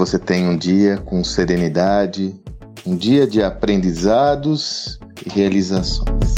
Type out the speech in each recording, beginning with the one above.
você tenha um dia com serenidade, um dia de aprendizados e realizações.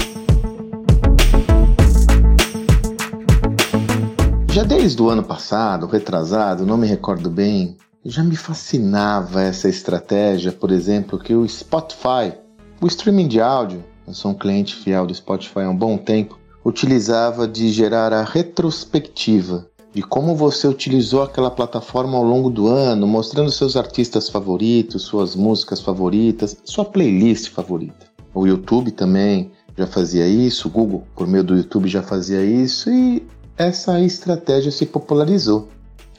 Já desde o ano passado, retrasado, não me recordo bem, já me fascinava essa estratégia, por exemplo, que o Spotify, o streaming de áudio, eu sou um cliente fiel do Spotify há um bom tempo, utilizava de gerar a retrospectiva de como você utilizou aquela plataforma ao longo do ano, mostrando seus artistas favoritos, suas músicas favoritas, sua playlist favorita. O YouTube também já fazia isso, o Google, por meio do YouTube, já fazia isso e essa estratégia se popularizou.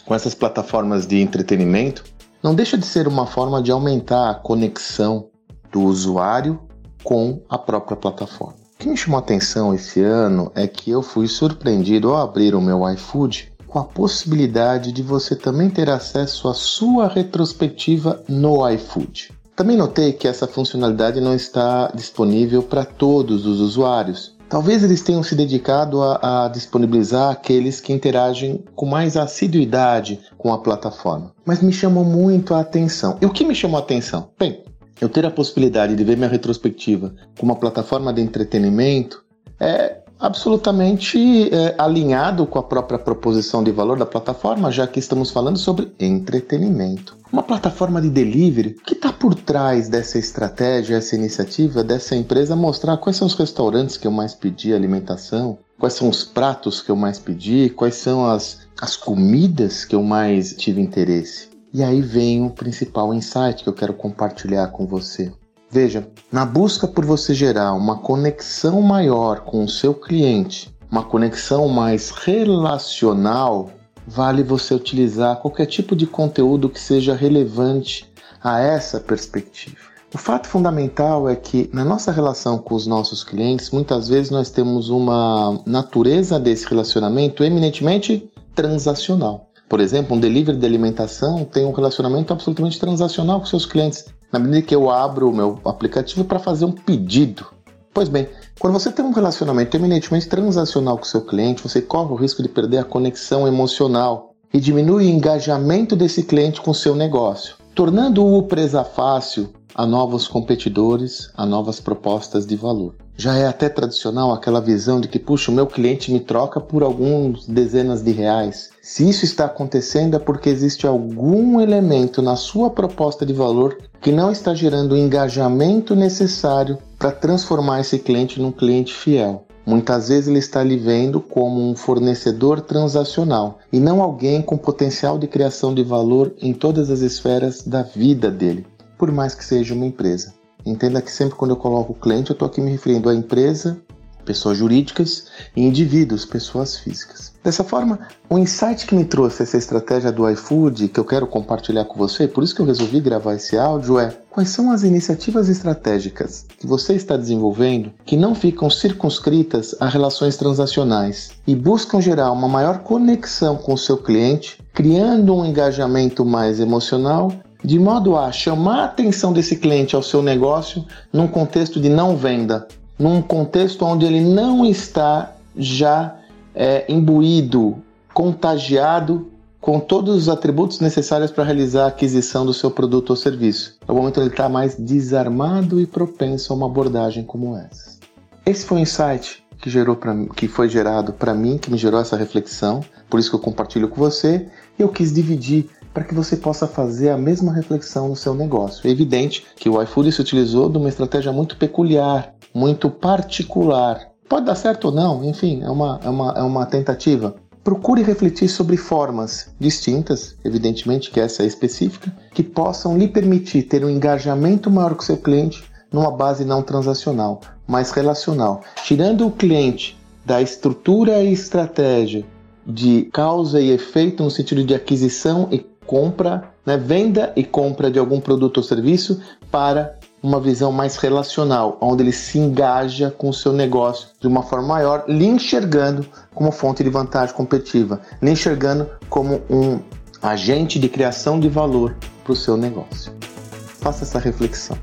Com essas plataformas de entretenimento, não deixa de ser uma forma de aumentar a conexão do usuário com a própria plataforma. O que me chamou a atenção esse ano é que eu fui surpreendido ao abrir o meu iFood com a possibilidade de você também ter acesso à sua retrospectiva no iFood. Também notei que essa funcionalidade não está disponível para todos os usuários. Talvez eles tenham se dedicado a, a, disponibilizar aqueles que interagem com mais assiduidade com a plataforma. Mas me chamou muito a atenção. E o que me chamou a atenção? Bem, eu ter a possibilidade de ver minha retrospectiva com uma plataforma de entretenimento é absolutamente é, alinhado com a própria proposição de valor da plataforma, já que estamos falando sobre entretenimento. Uma plataforma de delivery que está por trás dessa estratégia, essa iniciativa dessa empresa mostrar quais são os restaurantes que eu mais pedi alimentação, quais são os pratos que eu mais pedi, quais são as, as comidas que eu mais tive interesse. E aí vem o principal insight que eu quero compartilhar com você. Veja, na busca por você gerar uma conexão maior com o seu cliente, uma conexão mais relacional, vale você utilizar qualquer tipo de conteúdo que seja relevante a essa perspectiva. O fato fundamental é que na nossa relação com os nossos clientes, muitas vezes nós temos uma natureza desse relacionamento eminentemente transacional. Por exemplo, um delivery de alimentação tem um relacionamento absolutamente transacional com seus clientes na medida que eu abro o meu aplicativo para fazer um pedido. Pois bem, quando você tem um relacionamento eminentemente transacional com seu cliente, você corre o risco de perder a conexão emocional e diminui o engajamento desse cliente com seu negócio, tornando-o presa fácil a novos competidores, a novas propostas de valor. Já é até tradicional aquela visão de que, puxa, o meu cliente me troca por algumas dezenas de reais. Se isso está acontecendo é porque existe algum elemento na sua proposta de valor que não está gerando o engajamento necessário para transformar esse cliente num cliente fiel. Muitas vezes ele está lhe vendo como um fornecedor transacional e não alguém com potencial de criação de valor em todas as esferas da vida dele, por mais que seja uma empresa. Entenda que sempre quando eu coloco cliente, eu estou aqui me referindo à empresa, pessoas jurídicas e indivíduos, pessoas físicas. Dessa forma, o insight que me trouxe essa estratégia do iFood, que eu quero compartilhar com você, por isso que eu resolvi gravar esse áudio, é quais são as iniciativas estratégicas que você está desenvolvendo que não ficam circunscritas a relações transacionais e buscam gerar uma maior conexão com o seu cliente, criando um engajamento mais emocional de modo a chamar a atenção desse cliente ao seu negócio num contexto de não venda, num contexto onde ele não está já é, imbuído, contagiado com todos os atributos necessários para realizar a aquisição do seu produto ou serviço. É o momento ele está mais desarmado e propenso a uma abordagem como essa. Esse foi o insight que, gerou que foi gerado para mim, que me gerou essa reflexão, por isso que eu compartilho com você, eu quis dividir para que você possa fazer a mesma reflexão no seu negócio. É evidente que o iFood se utilizou de uma estratégia muito peculiar, muito particular. Pode dar certo ou não, enfim, é uma, é uma, é uma tentativa. Procure refletir sobre formas distintas, evidentemente que essa é específica, que possam lhe permitir ter um engajamento maior com seu cliente numa base não transacional, mas relacional, tirando o cliente da estrutura e estratégia de causa e efeito no sentido de aquisição e compra, né, venda e compra de algum produto ou serviço para uma visão mais relacional, onde ele se engaja com o seu negócio de uma forma maior, lhe enxergando como fonte de vantagem competitiva, lhe enxergando como um agente de criação de valor para o seu negócio. Faça essa reflexão.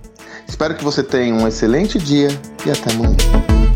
Espero que você tenha um excelente dia e até amanhã.